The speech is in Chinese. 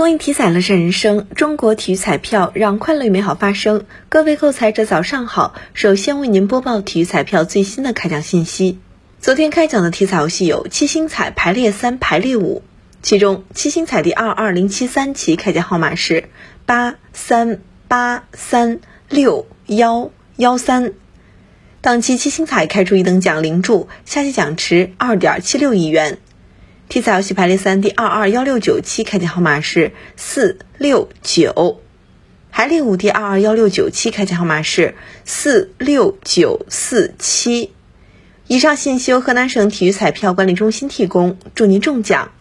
公益体彩乐善人生，中国体育彩票让快乐与美好发生。各位购彩者早上好，首先为您播报体育彩票最新的开奖信息。昨天开奖的体彩游戏有七星彩排列三、排列五，其中七星彩第二二零七三期开奖号码是八三八三六幺幺三。当期七星彩开出一等奖零注，下期奖池二点七六亿元。体彩游戏排列三第二二幺六九七开奖号码是四六九，排列五第二二幺六九七开奖号码是四六九四七。以上信息由河南省体育彩票管理中心提供，祝您中奖！